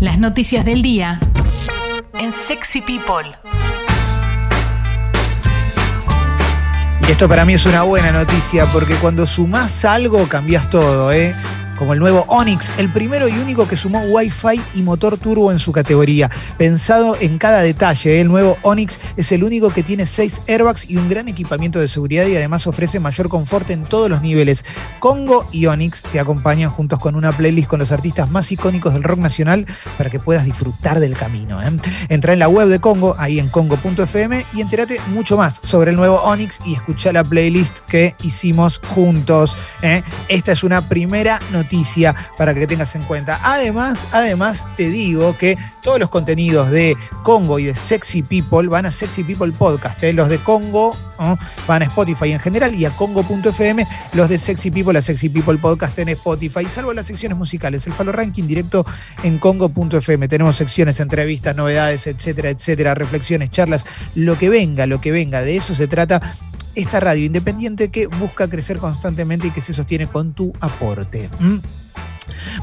Las noticias del día en Sexy People. Y esto para mí es una buena noticia porque cuando sumás algo cambias todo, ¿eh? Como el nuevo Onix, el primero y único que sumó Wi-Fi y motor turbo en su categoría. Pensado en cada detalle, el nuevo Onix es el único que tiene seis airbags y un gran equipamiento de seguridad y además ofrece mayor confort en todos los niveles. Congo y Onix te acompañan juntos con una playlist con los artistas más icónicos del rock nacional para que puedas disfrutar del camino. ¿eh? Entra en la web de Congo, ahí en congo.fm y entérate mucho más sobre el nuevo Onix y escucha la playlist que hicimos juntos. ¿eh? Esta es una primera noticia noticia para que tengas en cuenta. Además, además te digo que todos los contenidos de Congo y de Sexy People van a Sexy People Podcast. ¿eh? Los de Congo van a Spotify en general y a Congo.fm. Los de Sexy People, a Sexy People Podcast en Spotify, salvo las secciones musicales. El Falo Ranking directo en Congo.fm. Tenemos secciones, entrevistas, novedades, etcétera, etcétera, reflexiones, charlas, lo que venga, lo que venga. De eso se trata esta radio independiente que busca crecer constantemente y que se sostiene con tu aporte.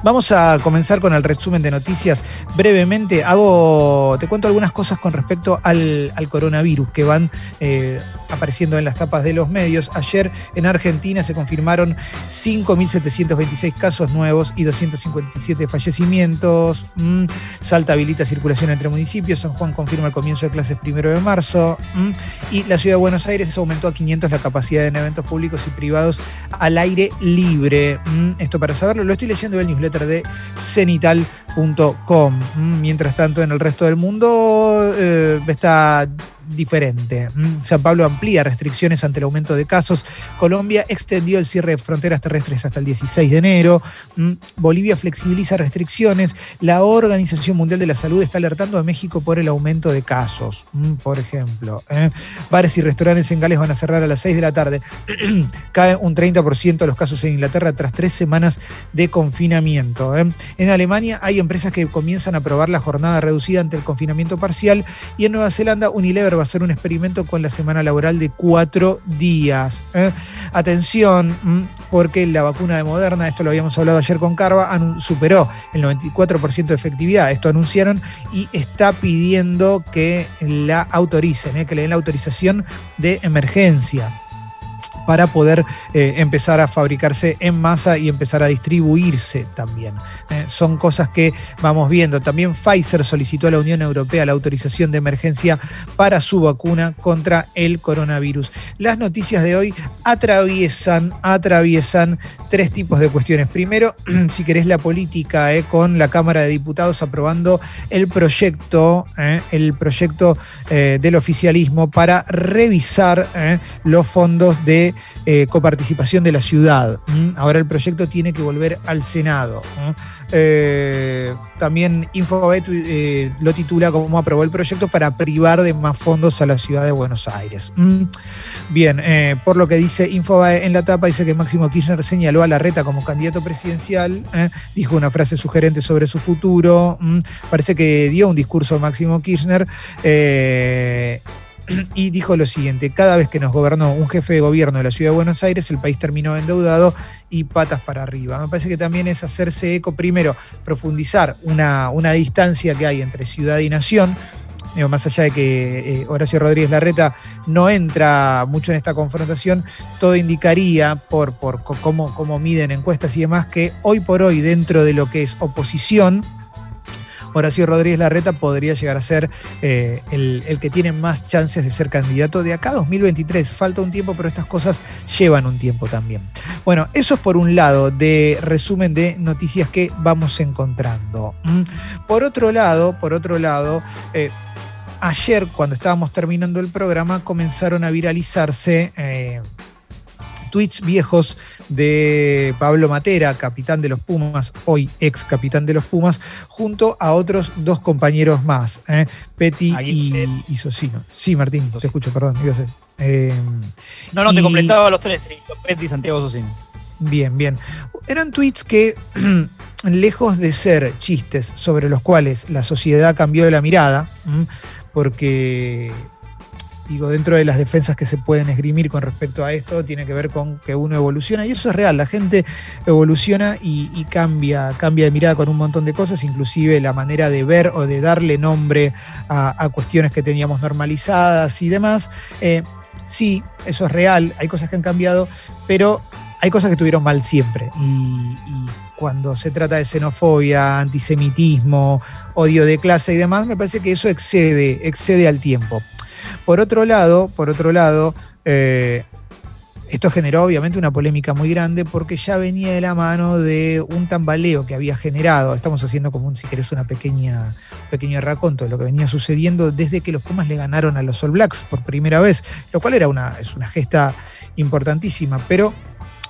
Vamos a comenzar con el resumen de noticias. Brevemente, hago, te cuento algunas cosas con respecto al, coronavirus que van eh, apareciendo en las tapas de los medios. Ayer en Argentina se confirmaron 5.726 casos nuevos y 257 fallecimientos. Mm, Salta habilita circulación entre municipios. San Juan confirma el comienzo de clases primero de marzo. Mm, y la ciudad de Buenos Aires aumentó a 500 la capacidad en eventos públicos y privados al aire libre. Mm, esto para saberlo, lo estoy leyendo del newsletter de cenital.com. Mientras tanto, en el resto del mundo eh, está diferente. Mm, San Pablo amplía restricciones ante el aumento de casos. Colombia extendió el cierre de fronteras terrestres hasta el 16 de enero. Mm, Bolivia flexibiliza restricciones. La Organización Mundial de la Salud está alertando a México por el aumento de casos, mm, por ejemplo. ¿eh? Bares y restaurantes en Gales van a cerrar a las 6 de la tarde. Cae un 30% de los casos en Inglaterra tras tres semanas de confinamiento. ¿eh? En Alemania hay empresas que comienzan a probar la jornada reducida ante el confinamiento parcial y en Nueva Zelanda Unilever va a hacer un experimento con la semana laboral de cuatro días. ¿eh? Atención, porque la vacuna de Moderna, esto lo habíamos hablado ayer con Carva, superó el 94% de efectividad. Esto anunciaron y está pidiendo que la autoricen, ¿eh? que le den la autorización de emergencia para poder eh, empezar a fabricarse en masa y empezar a distribuirse también. Eh, son cosas que vamos viendo. También Pfizer solicitó a la Unión Europea la autorización de emergencia para su vacuna contra el coronavirus. Las noticias de hoy atraviesan, atraviesan tres tipos de cuestiones. Primero, si querés la política, eh, con la Cámara de Diputados aprobando el proyecto, el proyecto del oficialismo para revisar los fondos de eh, coparticipación de la ciudad. Ahora el proyecto tiene que volver al Senado. Eh, también Infobet eh, lo titula como aprobó el proyecto para privar de más fondos a la ciudad de Buenos Aires. Bien, por lo que dice Infobae en la tapa, dice que Máximo Kirchner señaló a la reta como candidato presidencial, dijo una frase sugerente sobre su futuro, parece que dio un discurso Máximo Kirchner y dijo lo siguiente, cada vez que nos gobernó un jefe de gobierno de la ciudad de Buenos Aires, el país terminó endeudado y patas para arriba. Me parece que también es hacerse eco, primero, profundizar una, una distancia que hay entre ciudad y nación, más allá de que eh, Horacio Rodríguez Larreta no entra mucho en esta confrontación, todo indicaría, por, por cómo, cómo miden encuestas y demás, que hoy por hoy, dentro de lo que es oposición, Horacio Rodríguez Larreta podría llegar a ser eh, el, que tiene más chances de ser candidato de acá 2023. Falta un tiempo, pero estas cosas llevan un tiempo también. Bueno, eso es por un lado de resumen de noticias que vamos encontrando. Mm. Por otro lado, por otro lado, eh, ayer cuando estábamos terminando el programa comenzaron a viralizarse eh, tweets viejos de Pablo Matera, capitán de los Pumas, hoy ex capitán de los Pumas, junto a otros dos compañeros más, ¿eh? Petty y, Socino. Sí, Martín, te escucho, perdón. Eh, no, no, te completaba los tres, Petty, Santiago, Socino. Bien, bien. Eran tweets que, lejos de ser chistes sobre los cuales la sociedad cambió de la mirada, porque digo, dentro de las defensas que se pueden esgrimir con respecto a esto, tiene que ver con que uno evoluciona, y eso es real, la gente evoluciona y, cambia, cambia de mirada con un montón de cosas, inclusive la manera de ver o de darle nombre a, cuestiones que teníamos normalizadas y demás. Eh, sí, eso es real, hay cosas que han cambiado, pero hay cosas que tuvieron mal siempre. y cuando se trata de xenofobia, antisemitismo, odio de clase y demás, me parece que eso excede, excede al tiempo. Por otro lado, por otro lado, eh, esto generó obviamente una polémica muy grande porque ya venía de la mano de un tambaleo que había generado. Estamos haciendo como un, si querés, una pequeña, pequeño raconto de lo que venía sucediendo desde que los Pumas le ganaron a los All Blacks por primera vez, lo cual era una, es una gesta importantísima, pero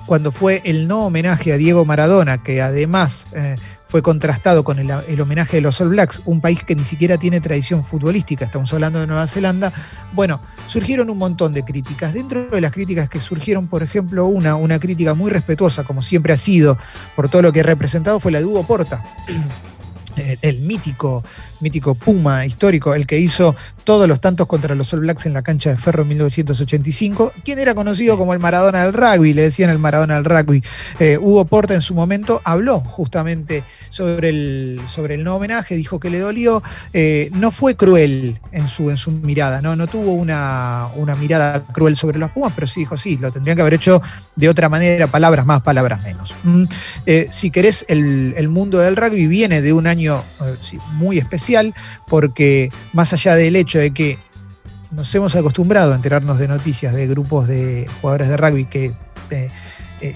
cuando fue el no homenaje a Diego Maradona, que además eh, fue contrastado con el, homenaje de los All Blacks, un país que ni siquiera tiene tradición futbolística, estamos hablando de Nueva Zelanda, bueno, surgieron un montón de críticas. Dentro de las críticas que surgieron, por ejemplo, una, una crítica muy respetuosa, como siempre ha sido, por todo lo que ha representado, fue la de Hugo Porta. el mítico, mítico Puma histórico, el que hizo todos los tantos contra los All Blacks en la cancha de Ferro en 1985, quien era conocido como el Maradona del rugby, le decían el Maradona del rugby. Eh, Hugo Porta en su momento habló justamente sobre el, sobre el no homenaje, dijo que le dolió, eh, no fue cruel en su, en su mirada, no, no tuvo una, una mirada cruel sobre los Pumas, pero sí dijo, sí, lo tendrían que haber hecho de otra manera, palabras más, palabras menos. Mm, eh, si querés, el, el, mundo del rugby viene de un año muy especial, porque más allá del hecho de que nos hemos acostumbrado a enterarnos de noticias de grupos de jugadores de rugby que eh, eh,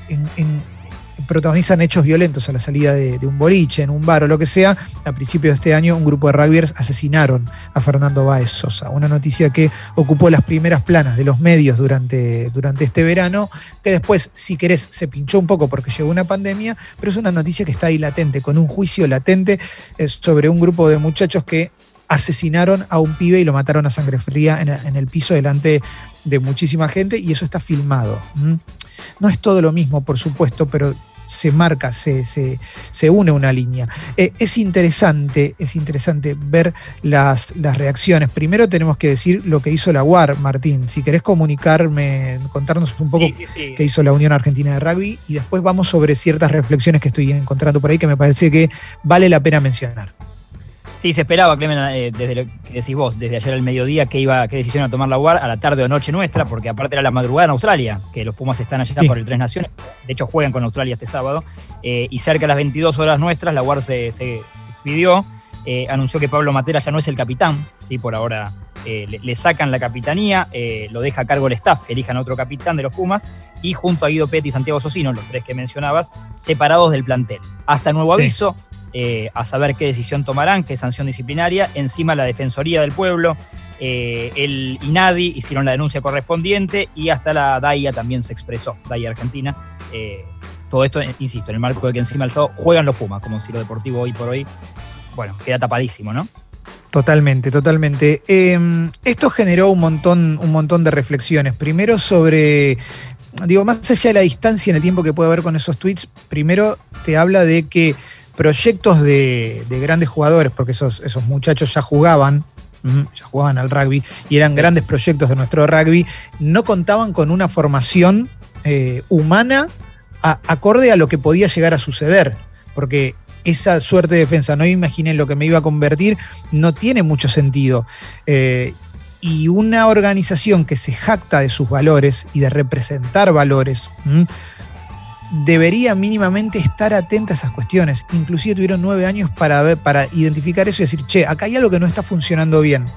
protagonizan hechos violentos a la salida de, un boliche, en un bar o lo que sea. A principios de este año, un grupo de rugbyers asesinaron a Fernando Báez Sosa. Una noticia que ocupó las primeras planas de los medios durante, durante este verano, que después, si querés, se pinchó un poco porque llegó una pandemia, pero es una noticia que está ahí latente, con un juicio latente eh, sobre un grupo de muchachos que asesinaron a un pibe y lo mataron a sangre fría en, el piso delante de muchísima gente y eso está filmado. No es todo lo mismo, por supuesto, pero se marca, se, se, une una línea. Eh, es interesante, es interesante ver las, las, reacciones. Primero tenemos que decir lo que hizo la UAR, Martín. Si querés comunicarme, contarnos un poco qué hizo la Unión Argentina de Rugby y después vamos sobre ciertas reflexiones que estoy encontrando por ahí que me parece que vale la pena mencionar. Sí, se esperaba, Clemen, eh, desde lo que decís vos, desde ayer al mediodía, que iba, qué decisión a tomar la UAR a la tarde o noche nuestra, porque aparte era la madrugada en Australia, que los Pumas están allá por el Tres Naciones, de hecho juegan con Australia este sábado, eh, y cerca de las 22 horas nuestras, la UAR se, se pidió, eh, anunció que Pablo Matera ya no es el capitán, ¿sí? por ahora le, sacan la capitanía, lo deja a cargo el staff, elijan a otro capitán de los Pumas, y junto a Guido Petti y Santiago Socino, los tres que mencionabas, separados del plantel. Hasta nuevo aviso. Eh, a saber qué decisión tomarán, qué sanción disciplinaria. Encima la Defensoría del Pueblo, eh, el INADI hicieron la denuncia correspondiente y hasta la DAIA también se expresó, DAIA Argentina. Eh, todo esto, insisto, en el marco de que encima el sábado juegan los Pumas, como si lo deportivo hoy por hoy, bueno, queda tapadísimo, ¿no? Totalmente, totalmente. Em, esto generó un montón, un montón de reflexiones. Primero sobre digo, más allá de la distancia en el tiempo que puede haber con esos tweets, primero te habla de que proyectos de, grandes jugadores, porque esos, esos muchachos ya jugaban, ya jugaban al rugby y eran grandes proyectos de nuestro rugby, no contaban con una formación eh, humana acorde a lo que podía llegar a suceder, porque esa suerte de defensa, no imaginé lo que me iba a convertir, no tiene mucho sentido. Eh, y una organización que se jacta de sus valores y de representar valores, debería mínimamente estar atenta a esas cuestiones. Inclusive tuvieron nueve años para, ver, para identificar eso y decir, che, acá hay algo que no está funcionando bien.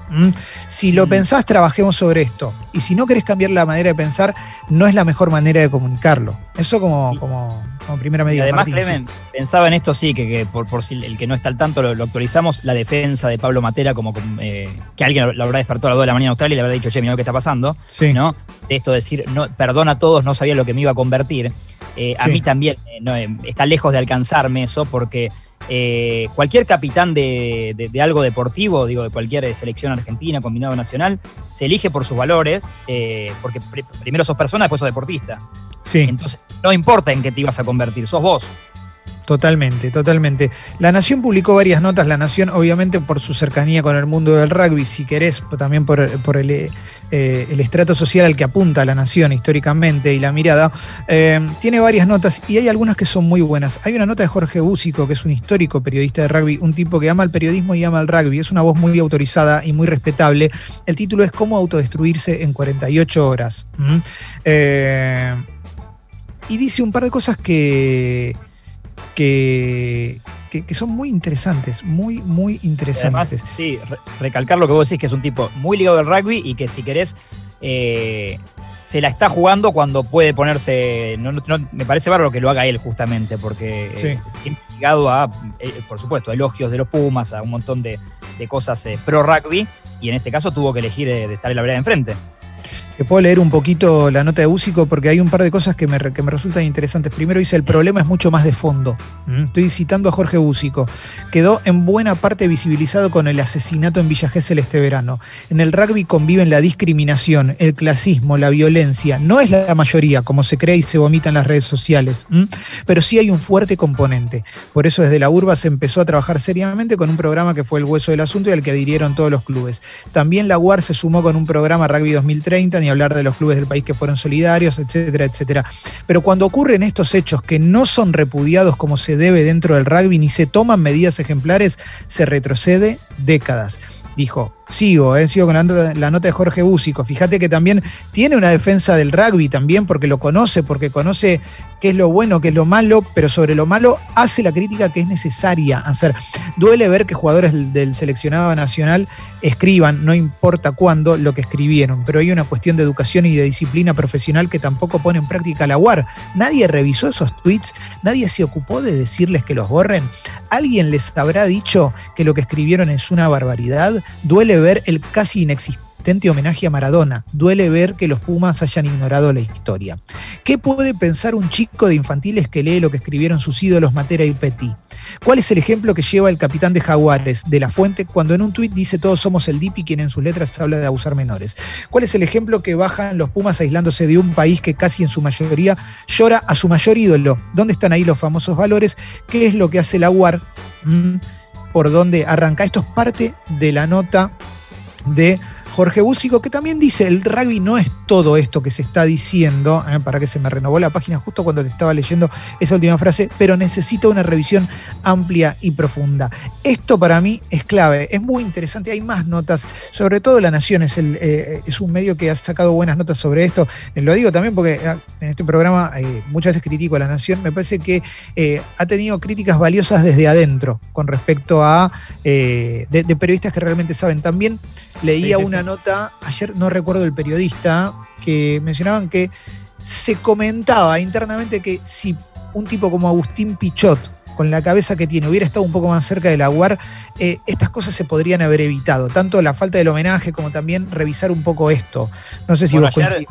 Si lo mm. pensás, trabajemos sobre esto. Y si no querés cambiar la manera de pensar, no es la mejor manera de comunicarlo. Eso como, como, primera medida. además, Clemen, pensaba en esto, sí, que, por, por, si el que no está al tanto lo, actualizamos, la defensa de Pablo Matera, como eh, que alguien lo, habrá despertado a las 2 de la mañana en Australia y le habrá dicho, che, mira lo que está pasando. ¿no? De esto de decir, no, perdona a todos, no sabía lo que me iba a convertir. Eh, a mí también eh, está lejos de alcanzarme eso porque eh, cualquier capitán de, algo deportivo, digo, de cualquier selección argentina, combinado nacional, se elige por sus valores, eh, porque primero sos persona, después sos deportista. Sí. Entonces, no importa en qué te ibas a convertir, sos vos. Totalmente, totalmente. La Nación publicó varias notas, La Nación obviamente por su cercanía con el mundo del rugby, si querés, también por, el, eh, el, estrato social al que apunta La Nación históricamente y la mirada, eh, tiene varias notas y hay algunas que son muy buenas. Hay una nota de Jorge Búsico, que es un histórico periodista de rugby, un tipo que ama el periodismo y ama el rugby, es una voz muy autorizada y muy respetable. El título es Cómo autodestruirse en 48 horas. ¿Mm? Eh, y dice un par de cosas que que, son muy interesantes, muy, muy interesantes. sí, recalcar lo que vos decís, que es un tipo muy ligado al rugby y que si querés eh, se la está jugando cuando puede ponerse. me parece bárbaro que lo haga él, justamente, porque eh, siempre ligado a, eh, por supuesto, elogios de los Pumas, a un montón de, cosas pro rugby, y en este caso tuvo que elegir de estar en la vereda de enfrente. Puedo leer un poquito la nota de Búsico porque hay un par de cosas que me, que me resultan interesantes. Primero dice, el problema es mucho más de fondo. ¿Mm? Estoy citando a Jorge Búsico. Quedó en buena parte visibilizado con el asesinato en Villa Gesell este verano. En el rugby conviven la discriminación, el clasismo, la violencia. No es la mayoría, como se cree y se vomita en las redes sociales, pero sí hay un fuerte componente. Por eso desde la urba se empezó a trabajar seriamente con un programa que fue el hueso del asunto y al que adhirieron todos los clubes. También la UAR se sumó con un programa Rugby 2030, ni hablar de los clubes del país que fueron solidarios, etcétera, etcétera. Pero cuando ocurren estos hechos que no son repudiados como se debe dentro del rugby ni se toman medidas ejemplares, se retrocede décadas. Dijo, sigo, eh, sigo con la, nota de Jorge Búsico. Fíjate que también tiene una defensa del rugby también, porque lo conoce, porque conoce qué es lo bueno, qué es lo malo, pero sobre lo malo hace la crítica que es necesaria hacer. Duele ver que jugadores del seleccionado nacional escriban, no importa cuándo, lo que escribieron, pero hay una cuestión de educación y de disciplina profesional que tampoco pone en práctica la UAR. Nadie revisó esos tweets, nadie se ocupó de decirles que los borren. ¿Alguien les habrá dicho que lo que escribieron es una barbaridad? Duele ver el casi inexistente homenaje a Maradona. Duele ver que los Pumas hayan ignorado la historia. ¿Qué puede pensar un chico de infantiles que lee lo que escribieron sus ídolos Matera y Petit? ¿Cuál es el ejemplo que lleva el capitán de Jaguares, de la Fuente, cuando en un tuit dice todos somos el DIPI, quien en sus letras habla de abusar menores? ¿Cuál es el ejemplo que bajan los Pumas aislándose de un país que casi en su mayoría llora a su mayor ídolo? ¿Dónde están ahí los famosos valores? ¿Qué es lo que hace la UAR? Mm, ¿Por dónde arranca? Esto es parte de la nota de Jorge Búsico, que también dice, el rugby no es todo esto que se está diciendo, ¿eh? para que se me renovó la página justo cuando te estaba leyendo esa última frase, pero necesita una revisión amplia y profunda. Esto para mí es clave, es muy interesante, hay más notas, sobre todo La Nación es, eh, un medio que ha sacado buenas notas sobre esto, eh, lo digo también porque ah, en este programa muchas veces critico a La Nación, me parece que ha tenido críticas valiosas desde adentro con respecto a de, periodistas que realmente saben. También leía una nota, ayer no recuerdo el periodista, que mencionaban que se comentaba internamente que si un tipo como Agustín Pichot, con la cabeza que tiene, hubiera estado un poco más cerca de la UAR, eh, estas cosas se podrían haber evitado. Tanto la falta del homenaje como también revisar un poco esto. No sé si vos ayer,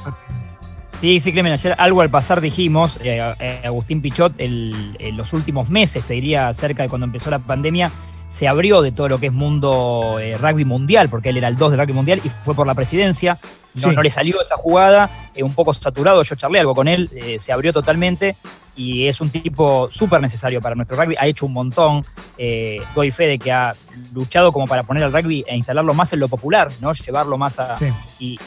Sí, sí, Clemen, ayer algo al pasar dijimos, eh, eh, Agustín Pichot, en los últimos meses, te diría, cerca de cuando empezó la pandemia, se abrió de todo lo que es mundo eh, rugby mundial, porque él era el 2 del rugby mundial y fue por la presidencia. No, le salió esa jugada, eh, un poco saturado, yo charlé algo con él, eh, se abrió totalmente y es un tipo súper necesario para nuestro rugby, ha hecho un montón, doy fe de que ha luchado como para poner al rugby e instalarlo más en lo popular, ¿no? Llevarlo más a... Y,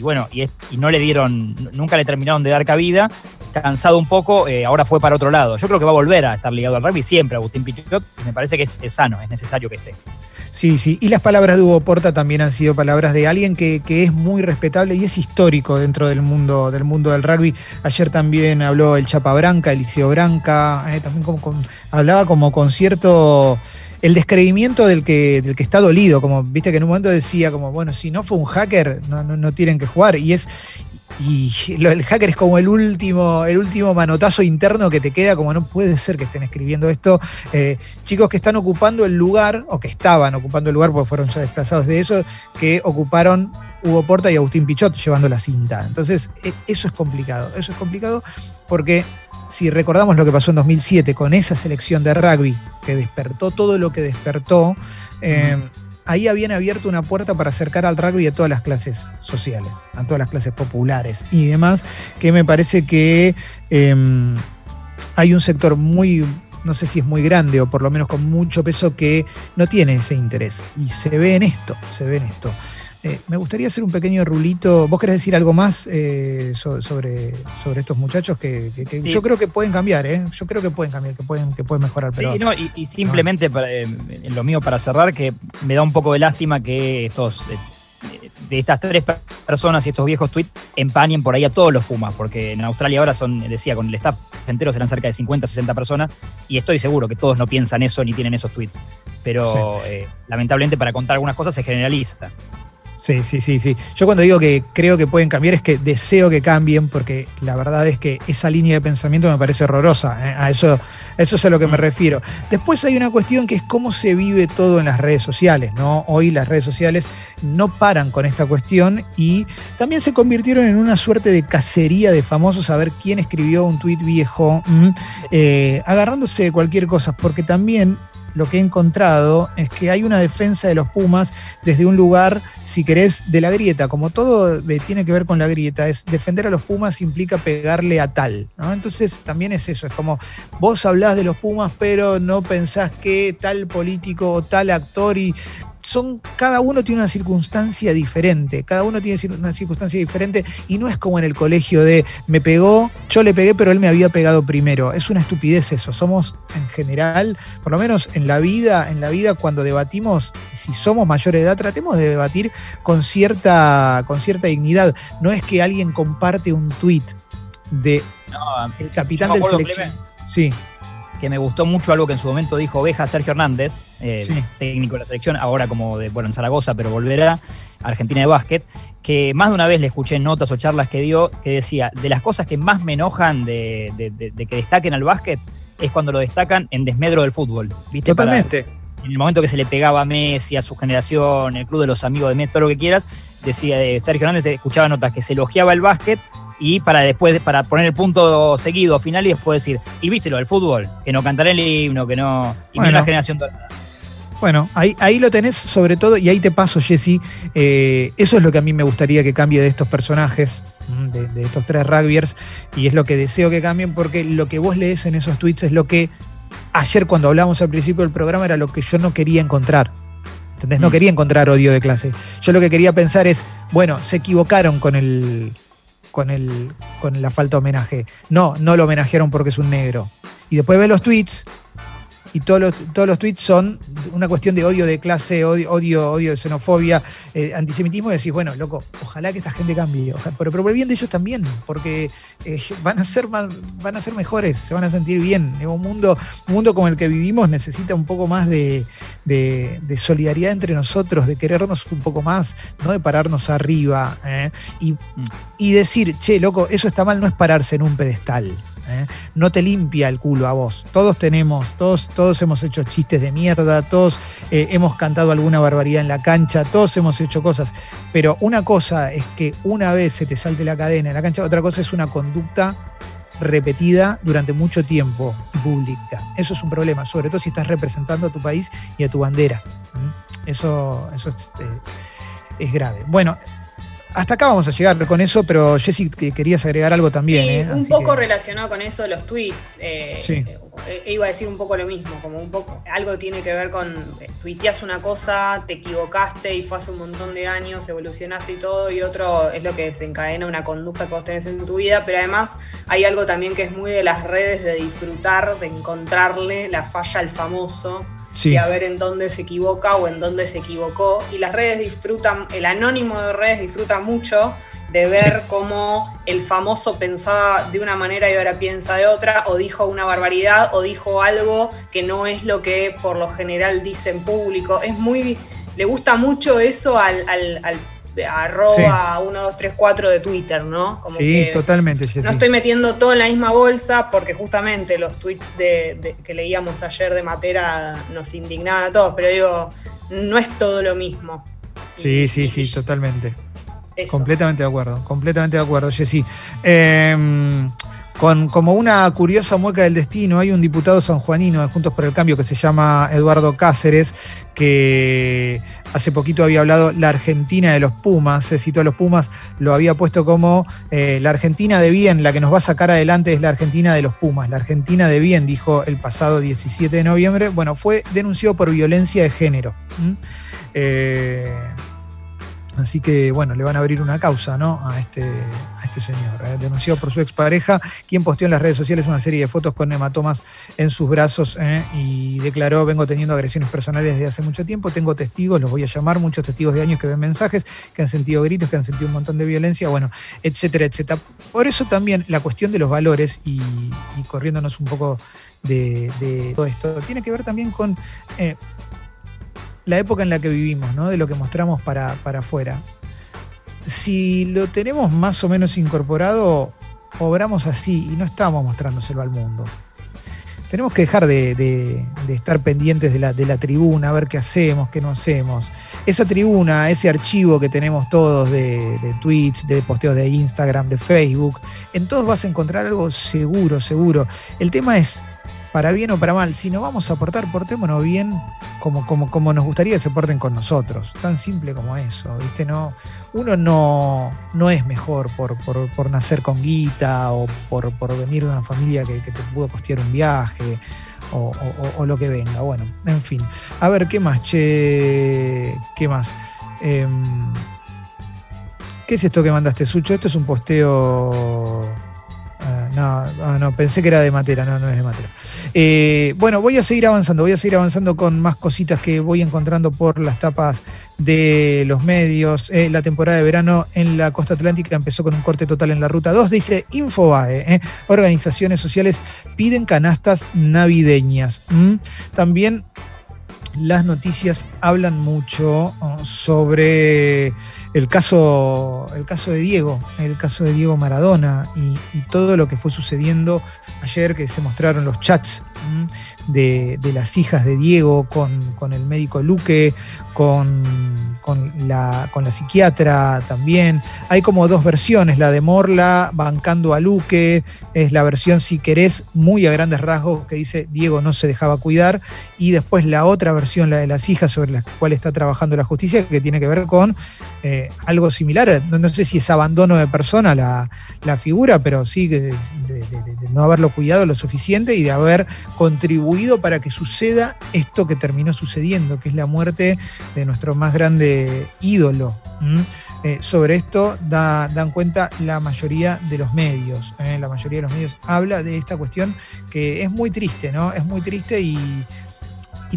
bueno, y, no le dieron, nunca le terminaron de dar cabida, cansado un poco, ahora fue para otro lado. Yo creo que va a volver a estar ligado al rugby siempre, Agustín Pichot, me parece que es sano, es necesario que esté. Sí, sí. Y las palabras de Hugo Porta también han sido palabras de alguien que, es muy respetable y es histórico dentro del mundo, del mundo del rugby. Ayer también habló el Chapa Branca, Eliseo Branca, eh, también como hablaba como con cierto el descreimiento del que, del que está dolido, como viste que en un momento decía como, bueno, si no fue un hacker, no, no, no tienen que jugar. Y es, y el hacker es como el último, el último manotazo interno que te queda, como no puede ser que estén escribiendo esto. Eh, chicos que están ocupando el lugar, o que estaban ocupando el lugar porque fueron ya desplazados de eso, que ocuparon Hugo Porta y Agustín Pichot llevando la cinta. Entonces, e, eso es complicado. Eso es complicado porque si recordamos lo que pasó en 2007 con esa selección de rugby que despertó todo lo que despertó, eh, ahí habían abierto una puerta para acercar al rugby a todas las clases sociales, a todas las clases populares y demás, que me parece que em, hay un sector muy, no sé si es muy grande o por lo menos con mucho peso, que no tiene ese interés. Y se ve en esto, se ve en esto. Eh, me gustaría hacer un pequeño rulito. ¿Vos querés decir algo más eh, sobre, sobre estos muchachos que, yo creo que pueden cambiar, ¿eh? Yo creo que pueden cambiar, que pueden, que pueden mejorar. Pero, sí, no, y, simplemente lo mío para cerrar, que me da un poco de lástima que estos de estas tres personas y estos viejos tweets empañen por ahí a todos los Pumas, porque en Australia ahora son, decía, con el staff entero serán cerca de 50, 60 personas, y estoy seguro que todos no piensan eso ni tienen esos tweets. Pero lamentablemente para contar algunas cosas se generaliza. Sí, sí, sí, sí. Yo cuando digo que creo que pueden cambiar es que deseo que cambien, porque la verdad es que esa línea de pensamiento me parece horrorosa. ¿eh? A eso, eso es a lo que me refiero. Después hay una cuestión que es cómo se vive todo en las redes sociales, ¿no? Hoy las redes sociales no paran con esta cuestión y también se convirtieron en una suerte de cacería de famosos a ver quién escribió un tuit viejo, eh, agarrándose de cualquier cosa, porque también lo que he encontrado es que hay una defensa de los Pumas desde un lugar, si querés, de la grieta. Como todo tiene que ver con la grieta, es defender a los Pumas implica pegarle a tal. Entonces también es eso, es como vos hablás de los Pumas, pero no pensás que tal político o tal actor y son, cada uno tiene una circunstancia diferente, cada uno tiene una circunstancia diferente y no es como en el colegio de me pegó, yo le pegué, pero él me había pegado primero. Es una estupidez eso. Somos en general, por lo menos en la vida, en la vida cuando debatimos, si somos mayores de edad, tratemos de debatir con cierta, con cierta dignidad. No es que alguien comparte un tuit de el capitán del selección. Sí que me gustó mucho algo que en su momento dijo Oveja Sergio Hernández, eh, técnico de la selección, ahora como de, bueno, en Zaragoza, pero volverá a Argentina de básquet, que más de una vez le escuché notas o charlas que dio, que decía, de las cosas que más me enojan de, que destaquen al básquet es cuando lo destacan en desmedro del fútbol. ¿viste? Totalmente. en el momento que se le pegaba a Messi, a su generación, el club de los amigos de Messi, todo lo que quieras, decía de Sergio Hernández, escuchaba notas que se elogiaba el básquet y para después, para poner el punto seguido, final y después decir, y viste lo del fútbol, que no cantaré el himno, que no, y bueno. la generación dorada. Bueno, ahí, ahí lo tenés sobre todo, y ahí te paso, Jesse. Eh, eso es lo que a mí me gustaría que cambie de estos personajes, de, estos tres rugbyers, y es lo que deseo que cambien, porque lo que vos lees en esos tweets es lo que ayer cuando hablamos al principio del programa era lo que yo no quería encontrar. ¿Entendés? No mm. quería encontrar odio de clase. Yo lo que quería pensar es, bueno, se equivocaron con el, con, el, con la falta de homenaje. No, no lo homenajearon porque es un negro. Y después ve los tweets y todos los, todos los tweets son una cuestión de odio de clase, odio, odio, de xenofobia, eh, antisemitismo, y decís, bueno, loco, ojalá que esta gente cambie, pero, pero bien de ellos también, porque eh, van, a ser más, van a ser mejores, se van a sentir bien. Un mundo, un mundo como el que vivimos necesita un poco más de, solidaridad entre nosotros, de querernos un poco más, no de pararnos arriba. ¿eh? Y, y decir, che, loco, eso está mal, no es pararse en un pedestal. ¿Eh? no te limpia el culo a vos. Todos tenemos, todos, todos hemos hecho chistes de mierda, todos eh, hemos cantado alguna barbaridad en la cancha, todos hemos hecho cosas. Pero una cosa es que una vez se te salte la cadena en la cancha, otra cosa es una conducta repetida durante mucho tiempo pública. Eso es un problema, sobre todo si estás representando a tu país y a tu bandera. Eso, eso es, eh, es grave. Bueno, hasta acá vamos a llegar con eso, pero Jessy, querías agregar algo también. Sí, ¿eh? un poco relacionado con eso, los tweets. Eh, sí. Eh, iba a decir un poco lo mismo, como un poco, algo tiene que ver con, tuiteas una cosa, te equivocaste y fue hace un montón de años, evolucionaste y todo, y otro es lo que desencadena una conducta que vos tenés en tu vida, pero además hay algo también que es muy de las redes de disfrutar, de encontrarle la falla al famoso y a ver en dónde se equivoca o en dónde se equivocó. Y las redes disfrutan, el anónimo de redes disfruta mucho de ver cómo el famoso pensaba de una manera y ahora piensa de otra, o dijo una barbaridad, o dijo algo que no es lo que por lo general dice en público. Es muy. Le gusta mucho eso al, al, al arroba 1234 de Twitter, ¿no? sí, totalmente. No estoy metiendo todo en la misma bolsa porque justamente los tweets de, que leíamos ayer de Matera nos indignaban a todos, pero digo, no es todo lo mismo. Sí, sí, sí, totalmente. Completamente de acuerdo, completamente de acuerdo, Jessy. Em, con como una curiosa mueca del destino, hay un diputado sanjuanino de Juntos por el Cambio que se llama Eduardo Cáceres, que hace poquito había hablado la Argentina de los Pumas, se citó a los Pumas, lo había puesto como eh, la Argentina de bien, la que nos va a sacar adelante es la Argentina de los Pumas, la Argentina de bien, dijo el pasado 17 de noviembre, bueno, fue denunciado por violencia de género. Así que, bueno, le van a abrir una causa ¿no? a, este, a este señor. ¿eh? Denunciado por su expareja, quien posteó en las redes sociales una serie de fotos con hematomas en sus brazos ¿eh? y declaró, vengo teniendo agresiones personales desde hace mucho tiempo, tengo testigos, los voy a llamar, muchos testigos de años que ven mensajes, que han sentido gritos, que han sentido un montón de violencia, bueno, etcétera, etcétera. Por eso también la cuestión de los valores y, corriéndonos un poco de, todo esto, tiene que ver también con... Eh, la época en la que vivimos, ¿no? de lo que mostramos para, para afuera. Si lo tenemos más o menos incorporado, obramos así y no estamos mostrándoselo al mundo. Tenemos que dejar de, estar pendientes de la, de la, tribuna, a ver qué hacemos, qué no hacemos. Esa tribuna, ese archivo que tenemos todos de, de tweets, de posteos de Instagram, de Facebook, en todos vas a encontrar algo seguro, seguro. El tema es para bien o para mal. Si no vamos a aportar, portémonos bien como, como, como nos gustaría que se porten con nosotros. Tan simple como eso, ¿viste? No, uno no, no es mejor por, por, nacer con guita o por, venir de una familia que, te pudo costear un viaje. O, lo que venga. Bueno, en fin. A ver, ¿qué más? Che, ¿qué más? Em, ¿Qué es esto que mandaste, Sucho? Esto es un posteo no, ah, no, pensé que era de Matera, no, no es de Matera. Eh, bueno, voy a seguir avanzando, voy a seguir avanzando con más cositas que voy encontrando por las tapas de los medios. Eh, la temporada de verano en la costa atlántica empezó con un corte total en la ruta 2, dice Infobae. Eh. Organizaciones sociales piden canastas navideñas. También las noticias hablan mucho sobre el caso, el caso de Diego, el caso de Diego Maradona y, todo lo que fue sucediendo ayer que se mostraron los chats de, las hijas de Diego con, con el médico Luque, con, la, con la psiquiatra también. Hay como dos versiones, la de Morla bancando a Luque, es la versión, si querés, muy a grandes rasgos, que dice Diego no se dejaba cuidar, y después la otra versión, la de las hijas, sobre la cual está trabajando la justicia, que tiene que ver con eh, algo similar, no, sé si es abandono de persona la, figura, pero sí de no haberlo cuidado lo suficiente y de haber contribuido para que suceda esto que terminó sucediendo, que es la muerte de nuestro más grande ídolo. Eh, sobre esto dan cuenta la mayoría de los medios. ¿eh? la mayoría de los medios habla de esta cuestión que es muy triste, ¿no? Es muy triste y,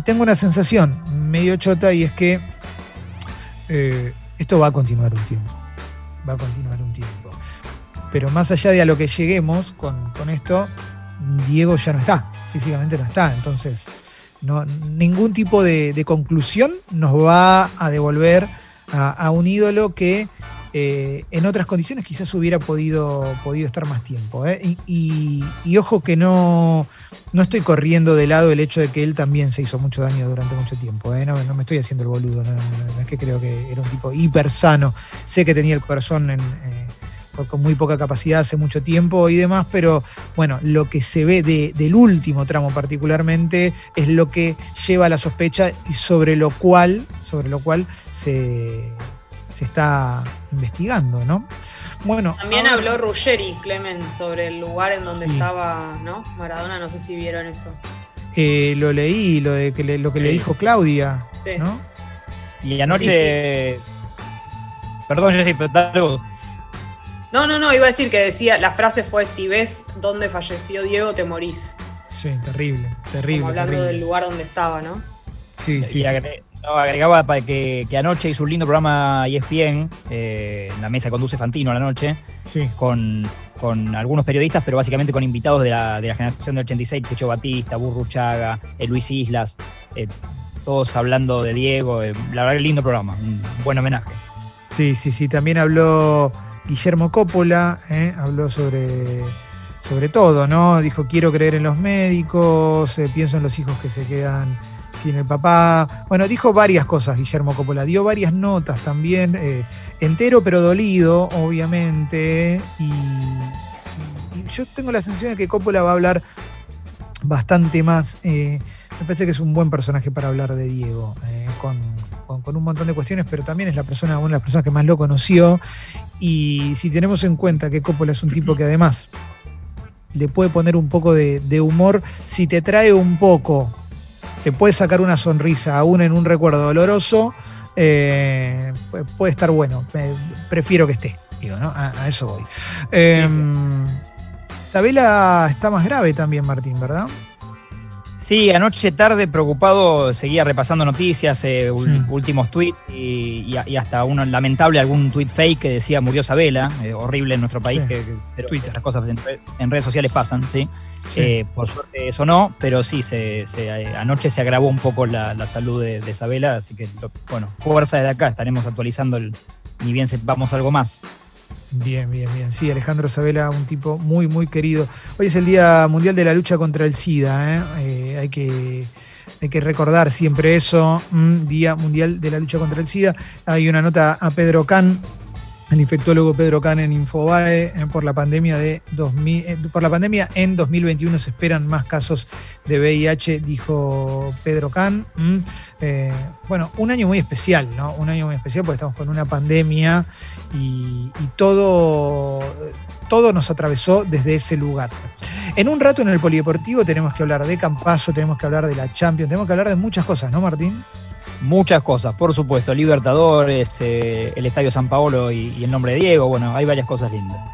tengo una sensación medio chota y es que eh, esto va a continuar un tiempo. Va a continuar un tiempo. Pero más allá de a lo que lleguemos con, con esto, Diego ya no está, físicamente no está. Entonces, no, ningún tipo de, conclusión nos va a devolver a, un ídolo que eh, en otras condiciones quizás hubiera podido, podido estar más tiempo. ¿eh? Y, ojo que no, no estoy corriendo de lado el hecho de que él también se hizo mucho daño durante mucho tiempo. ¿eh? No, me estoy haciendo el boludo, no, es que creo que era un tipo hiper sano. Sé que tenía el corazón en con muy poca capacidad hace mucho tiempo y demás, pero bueno, lo que se ve del último tramo particularmente es lo que lleva a la sospecha y sobre lo cual, sobre lo cual se, está investigando, ¿no? Bueno, También habló Ruggeri, Clement, sobre el lugar en donde estaba ¿no? Maradona, no sé si vieron eso. Eh, lo leí, lo, de que lo que le dijo Claudia, ¿no? Y anoche... Perdón, Jessy, pero no, no, no, iba a decir que decía, la frase fue, si ves dónde falleció Diego, te morís. Sí, terrible, terrible. Como hablando del lugar donde estaba, ¿no? Sí, sí. Y agregaba para que, anoche hizo un lindo programa ESPN, eh, en la mesa conduce Fantino a la noche, sí. con, algunos periodistas, pero básicamente con invitados de la, generación del 86, Checho Batista, Burruchaga, eh, Luis Islas, eh, todos hablando de Diego. Eh, la verdad que lindo programa, un buen homenaje. Sí, sí, sí, también habló Guillermo Coppola eh, habló sobre, sobre todo, ¿no? Dijo, quiero creer en los médicos, eh, pienso en los hijos que se quedan sin el papá. Bueno, dijo varias cosas Guillermo Coppola, dio varias notas también, eh, entero pero dolido, obviamente, y, yo tengo la sensación de que Coppola va a hablar bastante más. me parece que es un buen personaje para hablar de Diego, con, con, un montón de cuestiones, pero también es la persona, una de las personas que más lo conoció. Y si tenemos en cuenta que Coppola es un tipo que además le puede poner un poco de, humor, si te trae un poco, te puede sacar una sonrisa aún en un recuerdo doloroso, eh, puede estar bueno. prefiero que esté, digo, ¿no? A, eso voy. Isabela está más grave también, Martín, ¿verdad? Sí, anoche tarde preocupado seguía repasando noticias, eh, hmm. últimos tweets y, hasta uno lamentable algún tweet fake que decía murió Sabela, eh, horrible en nuestro país, que, pero esas cosas en, redes sociales pasan, sí. Eh, por suerte eso no, pero sí, se, anoche se agravó un poco la, salud de, de, Sabela, así que bueno, fuerza de acá, estaremos actualizando el, ni bien sepamos algo más. Bien, bien, bien. Sí, Alejandro Sabela, un tipo muy, muy querido. Hoy es el Día Mundial de la Lucha contra el SIDA. ¿eh? Eh, hay, que, hay que recordar siempre eso. Día Mundial de la Lucha contra el SIDA. Hay una nota a Pedro Can, el infectólogo Pedro Can en Infobae, eh, por la pandemia de 2000, por la pandemia en 2021 se esperan más casos de VIH, dijo Pedro Can. Mm, bueno, un año muy especial, ¿no? Un año muy especial porque estamos con una pandemia y, todo, todo nos atravesó desde ese lugar. En un rato en el Polideportivo tenemos que hablar de Campaso, tenemos que hablar de la Champions, tenemos que hablar de muchas cosas, ¿no, Martín? Muchas cosas, por supuesto. Libertadores, eh, el Estadio San Paolo y, y el nombre de Diego, bueno, hay varias cosas lindas.